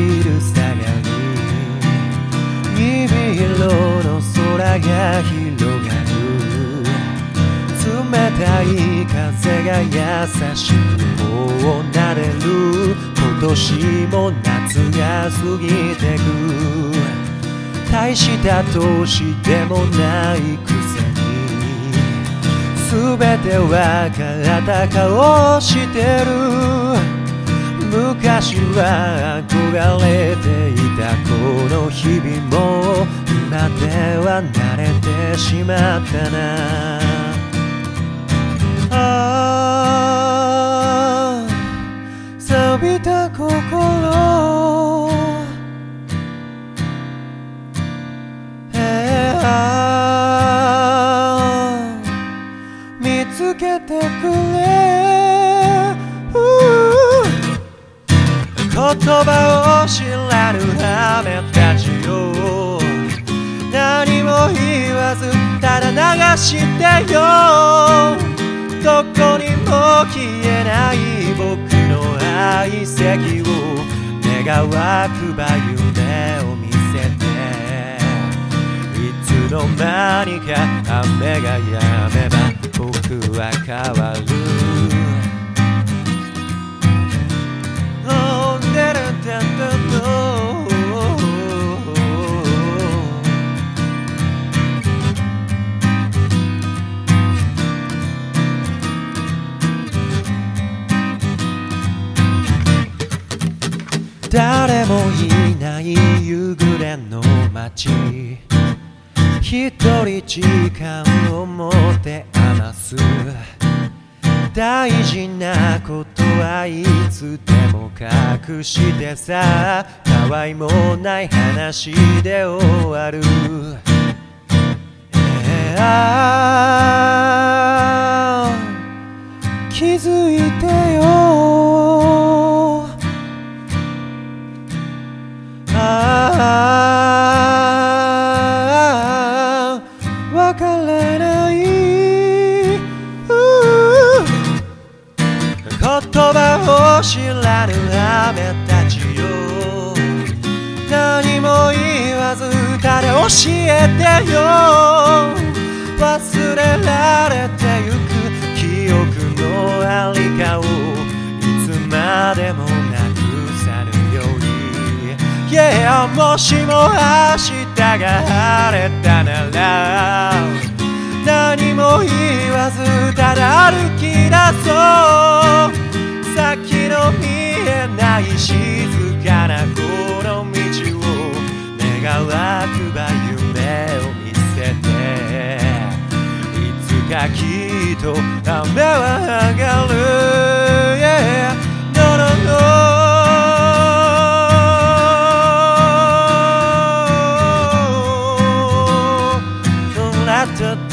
昼下がり虹色の空が広がる冷たい風が優しくこうなれる今年も夏が過ぎてく大した年でもないくせに全てわかった顔してる昔は憧れていたこの日々も今では慣れてしまったな。ああ錆びた心。えーあー見つけてくれ葉を知らぬ雨たちよ。何も言わずただ流してよ。どこにも消えない僕の愛席を。願わくば夢を見せて。いつの間にか雨が止めば僕は変わる。誰もいない夕暮れの街」「一人時間を持て余す」大事なことはいつでも隠してさ。たわいもない話で終わる、えー。葉を知らぬ雨たちよ。何も言わずただ教えてよ。忘れられてゆく記憶のありかをいつまでもなくさぬように。Yeah もしも明日が晴れたなら。何も言わずただ歩き出そう。暗い静かなこの道を願わくば夢を見せて。いつかきっと雨は上がる、yeah. no, no,